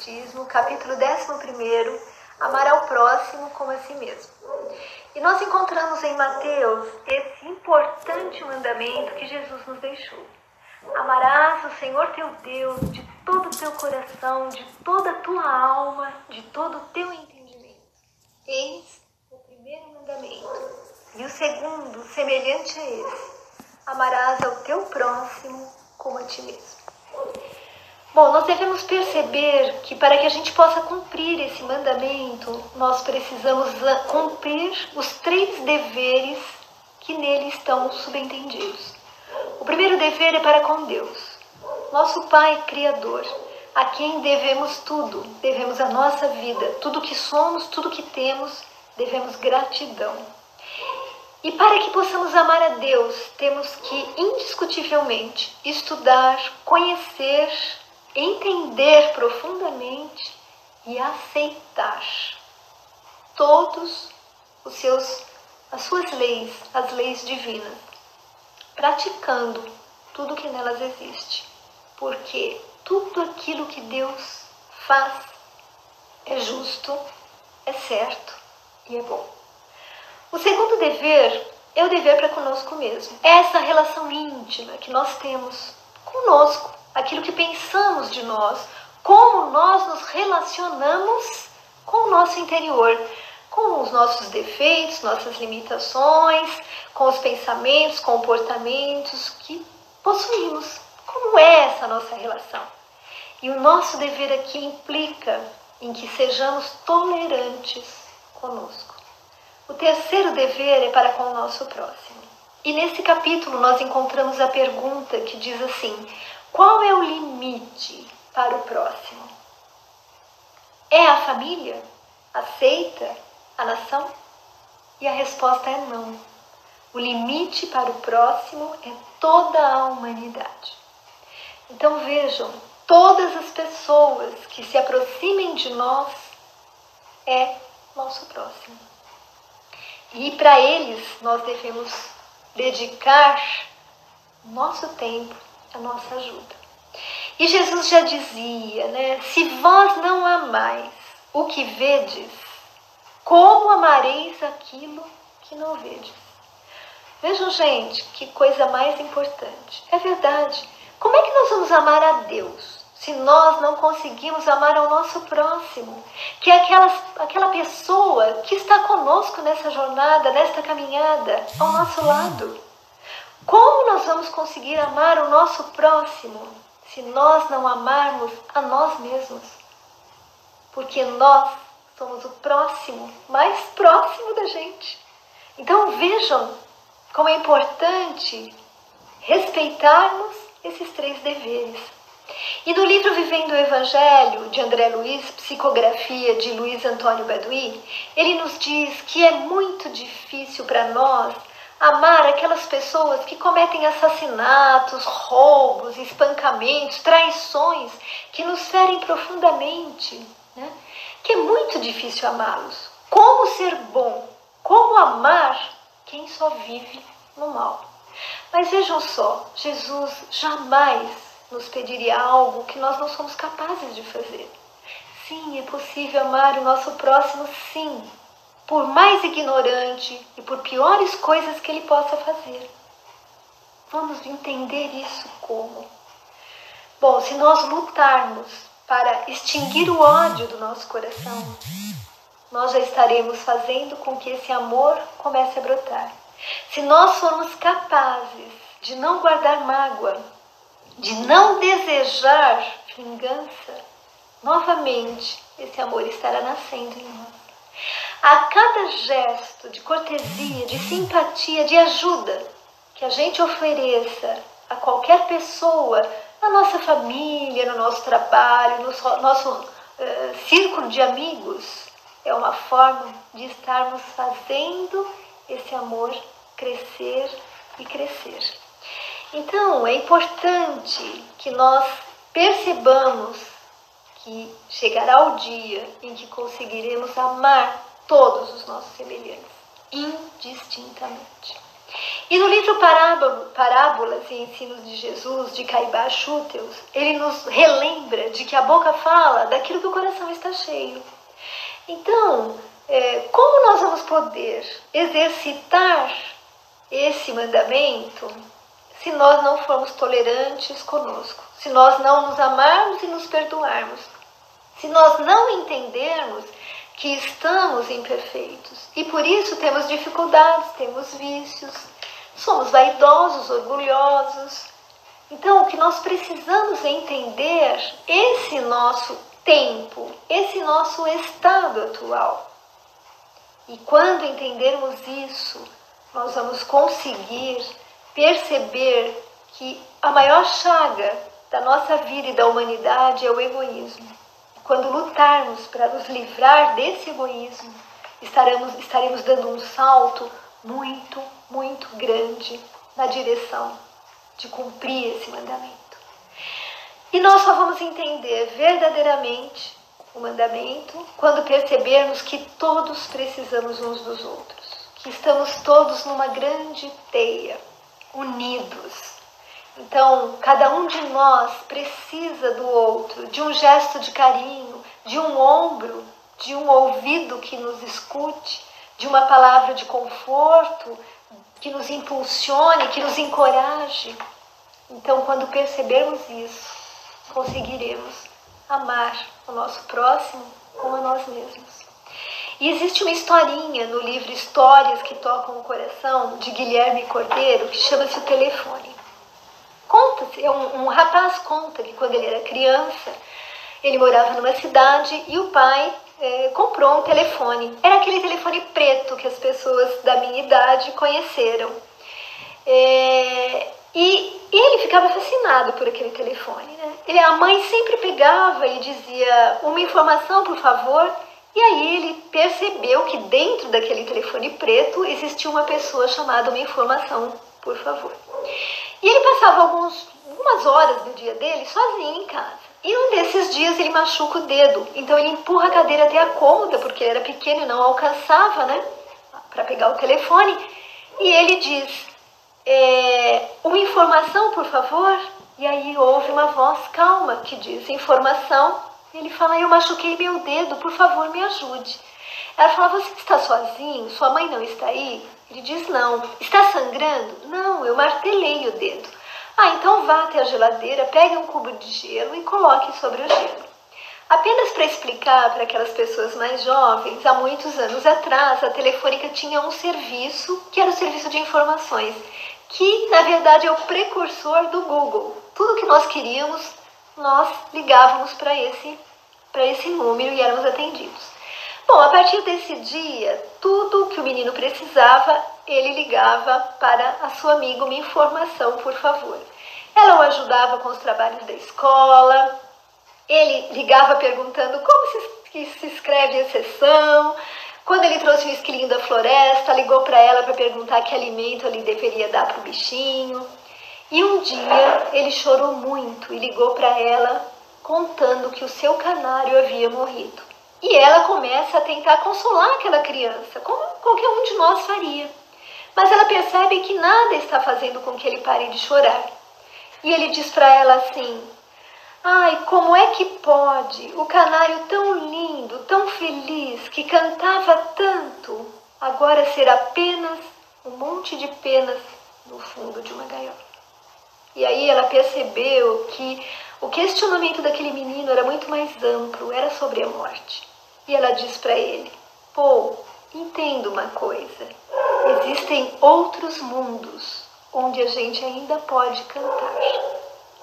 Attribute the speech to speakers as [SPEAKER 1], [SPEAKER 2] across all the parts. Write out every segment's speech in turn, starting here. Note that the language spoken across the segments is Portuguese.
[SPEAKER 1] Espiritismo, capítulo 11, Amar ao próximo como a si mesmo. E nós encontramos em Mateus esse importante mandamento que Jesus nos deixou. Amarás o Senhor teu Deus de todo o teu coração, de toda a tua alma, de todo o teu entendimento. Eis o primeiro mandamento. E o segundo, semelhante a esse: amarás ao teu próximo como a ti mesmo. Bom, nós devemos perceber que para que a gente possa cumprir esse mandamento, nós precisamos cumprir os três deveres que nele estão subentendidos. O primeiro dever é para com Deus, nosso Pai Criador, a quem devemos tudo, devemos a nossa vida, tudo que somos, tudo que temos, devemos gratidão. E para que possamos amar a Deus, temos que indiscutivelmente estudar, conhecer, entender profundamente e aceitar todos os seus as suas leis, as leis divinas, praticando tudo que nelas existe. Porque tudo aquilo que Deus faz é justo, é certo e é bom. O segundo dever é o dever para conosco mesmo. É essa relação íntima que nós temos conosco, aquilo que pensamos de nós, como nós nos relacionamos com o nosso interior, com os nossos defeitos, nossas limitações, com os pensamentos, comportamentos que possuímos. Como é essa nossa relação? E o nosso dever aqui implica em que sejamos tolerantes conosco. O terceiro dever é para com o nosso próximo. E nesse capítulo nós encontramos a pergunta que diz assim: qual é o limite para o próximo? É a família? Aceita a nação? E a resposta é não. O limite para o próximo é toda a humanidade. Então vejam, todas as pessoas que se aproximem de nós é nosso próximo. E para eles nós devemos dedicar nosso tempo, a nossa ajuda. E Jesus já dizia, né? Se vós não amais o que vedes, como amareis aquilo que não vedes? Vejam, gente, que coisa mais importante. É verdade. Como é que nós vamos amar a Deus se nós não conseguimos amar ao nosso próximo, que é aquela, aquela pessoa que está conosco nessa jornada, nesta caminhada, ao nosso lado. Como nós vamos conseguir amar o nosso próximo se nós não amarmos a nós mesmos? Porque nós somos o próximo, mais próximo da gente. Então vejam como é importante respeitarmos esses três deveres. E no livro Vivendo o Evangelho, de André Luiz, psicografia de Luiz Antônio Badui, ele nos diz que é muito difícil para nós amar aquelas pessoas que cometem assassinatos, roubos, espancamentos, traições, que nos ferem profundamente, né? que é muito difícil amá-los. Como ser bom? Como amar quem só vive no mal? Mas vejam só, Jesus jamais nos pediria algo que nós não somos capazes de fazer. Sim, é possível amar o nosso próximo, sim, por mais ignorante e por piores coisas que ele possa fazer. Vamos entender isso como? Bom, se nós lutarmos para extinguir o ódio do nosso coração, nós já estaremos fazendo com que esse amor comece a brotar. Se nós formos capazes de não guardar mágoa, de não desejar vingança, novamente esse amor estará nascendo em nós. A cada gesto de cortesia, de simpatia, de ajuda que a gente ofereça a qualquer pessoa, na nossa família, no nosso trabalho, no nosso uh, círculo de amigos, é uma forma de estarmos fazendo esse amor crescer e crescer. Então, é importante que nós percebamos que chegará o dia em que conseguiremos amar todos os nossos semelhantes. indistintamente. E no livro Parábolas e Ensinos de Jesus, de Caibá Chúteus, ele nos relembra de que a boca fala daquilo que o coração está cheio. Então, é, como nós vamos poder exercitar esse mandamento se nós não formos tolerantes conosco, se nós não nos amarmos e nos perdoarmos, se nós não entendermos que estamos imperfeitos e por isso temos dificuldades, temos vícios, somos vaidosos, orgulhosos. Então, o que nós precisamos entender esse nosso tempo, esse nosso estado atual. E quando entendermos isso, nós vamos conseguir perceber que a maior chaga da nossa vida e da humanidade é o egoísmo. Quando lutarmos para nos livrar desse egoísmo, estaremos, estaremos dando um salto muito, muito grande na direção de cumprir esse mandamento. E nós só vamos entender verdadeiramente o mandamento quando percebermos que todos precisamos uns dos outros, que estamos todos numa grande teia, unidos. Então, cada um de nós precisa do outro, de um gesto de carinho, de um ombro, de um ouvido que nos escute, de uma palavra de conforto, que nos impulsione, que nos encoraje. Então, quando percebermos isso, conseguiremos amar o nosso próximo como a nós mesmos. E existe uma historinha no livro Histórias que Tocam o Coração, de Guilherme Cordeiro, que chama-se O Telefone. Conta-se, é um, um rapaz conta que quando ele era criança, ele morava numa cidade e o pai é, comprou um telefone. Era aquele telefone preto que as pessoas da minha idade conheceram. É, e, e, ele ficava fascinado por aquele telefone. Né? Ele, a mãe sempre pegava e dizia uma informação, por favor. E aí ele percebeu que dentro daquele telefone preto existia uma pessoa chamada uma informação, por favor. E ele passava alguns, algumas horas do dia dele sozinho em casa. E um desses dias ele machuca o dedo. Então ele empurra a cadeira até a cômoda, porque ele era pequeno e não alcançava, né? Para pegar o telefone. E ele diz: é, Uma informação, por favor? E aí ouve uma voz calma que diz: Informação. Ele fala: Eu machuquei meu dedo, por favor, me ajude. Ela fala: Você está sozinho? Sua mãe não está aí? Ele diz: Não. Está sangrando? Não, eu martelei o dedo. Ah, então vá até a geladeira, pegue um cubo de gelo e coloque sobre o gelo. Apenas para explicar para aquelas pessoas mais jovens, há muitos anos atrás, a Telefônica tinha um serviço que era o serviço de informações, que na verdade é o precursor do Google. Tudo que nós queríamos, nós ligávamos para esse, para esse número e éramos atendidos. Bom, a partir desse dia, tudo que o menino precisava, ele ligava para a sua amiga uma informação, por favor. Ela o ajudava com os trabalhos da escola, ele ligava perguntando como se, se escreve a sessão. Quando ele trouxe o esquilinho da floresta, ligou para ela para perguntar que alimento ele deveria dar para o bichinho. E um dia ele chorou muito e ligou para ela contando que o seu canário havia morrido. E ela começa a tentar consolar aquela criança, como qualquer um de nós faria. Mas ela percebe que nada está fazendo com que ele pare de chorar. E ele diz para ela assim: Ai, como é que pode o canário tão lindo, tão feliz, que cantava tanto, agora ser apenas um monte de penas no fundo de uma gaiola? E aí ela percebeu que o questionamento daquele menino era muito mais amplo, era sobre a morte. E ela diz para ele: Pô, entenda uma coisa. Existem outros mundos onde a gente ainda pode cantar.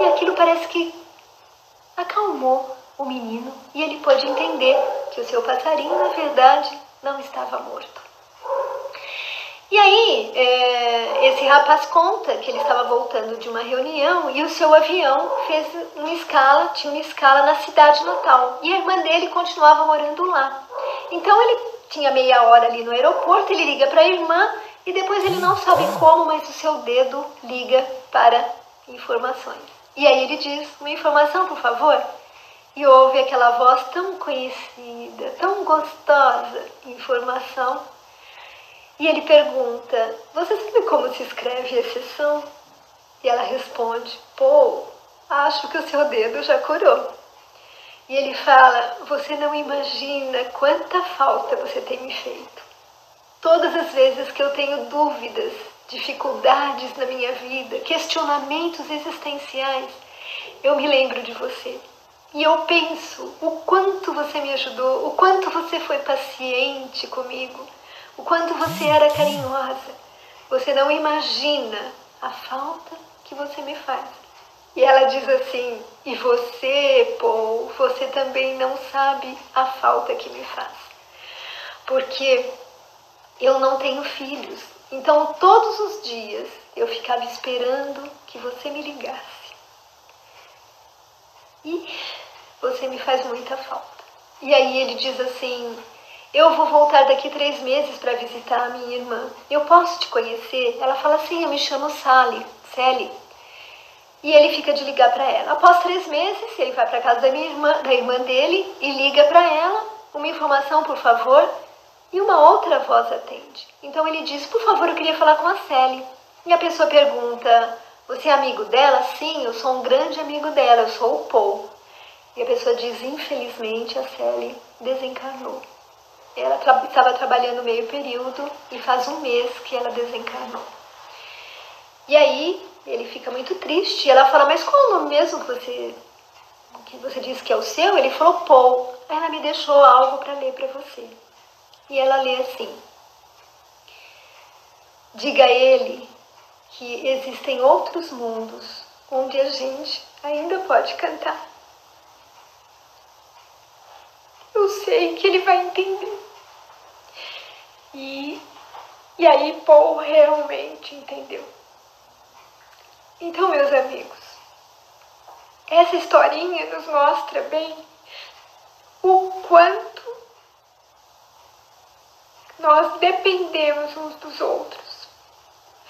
[SPEAKER 1] E aquilo parece que acalmou o menino e ele pôde entender que o seu passarinho, na verdade, não estava morto. E aí, é, esse rapaz conta que ele estava voltando de uma reunião e o seu avião fez uma escala, tinha uma escala na cidade natal. E a irmã dele continuava morando lá. Então ele tinha meia hora ali no aeroporto, ele liga para a irmã e depois ele não sabe como, mas o seu dedo liga para informações. E aí ele diz: Uma informação, por favor? E ouve aquela voz tão conhecida, tão gostosa, informação. E ele pergunta: Você sabe como se escreve exceção? E ela responde: Pô, acho que o seu dedo já curou. E ele fala: Você não imagina quanta falta você tem me feito. Todas as vezes que eu tenho dúvidas, dificuldades na minha vida, questionamentos existenciais, eu me lembro de você. E eu penso o quanto você me ajudou, o quanto você foi paciente comigo, o quanto você era carinhosa. Você não imagina a falta que você me faz. E ela diz assim: E você, Paul, você também não sabe a falta que me faz. Porque eu não tenho filhos. Então, todos os dias eu ficava esperando que você me ligasse. E você me faz muita falta. E aí ele diz assim: Eu vou voltar daqui três meses para visitar a minha irmã. Eu posso te conhecer? Ela fala assim: Eu me chamo Sally, Sally. E ele fica de ligar para ela. Após três meses, ele vai para casa da minha irmã, da irmã dele, e liga para ela: Uma informação, por favor. E uma outra voz atende. Então ele diz: Por favor, eu queria falar com a Sally. E a pessoa pergunta: Você é amigo dela? Sim, eu sou um grande amigo dela, eu sou o Paul. E a pessoa diz: Infelizmente, a Sally desencarnou. Ela estava trabalhando meio período e faz um mês que ela desencarnou. E aí ele fica muito triste. E ela fala: Mas qual é o nome mesmo que você, que você disse que é o seu? Ele falou: Paul. Ela me deixou algo para ler para você. E ela lê assim: Diga a ele que existem outros mundos onde a gente ainda pode cantar. Eu sei que ele vai entender. E, e aí Paul realmente entendeu. Então, meus amigos, essa historinha nos mostra bem o quanto nós dependemos uns dos outros.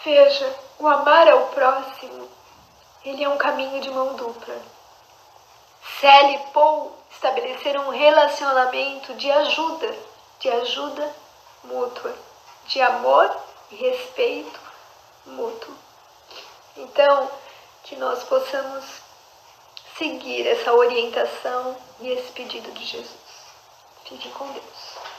[SPEAKER 1] Veja, o amar ao próximo, ele é um caminho de mão dupla. Sally e Paul estabeleceram um relacionamento de ajuda, de ajuda mútua, de amor e respeito mútuo. Então, que nós possamos seguir essa orientação e esse pedido de Jesus. Fique com Deus.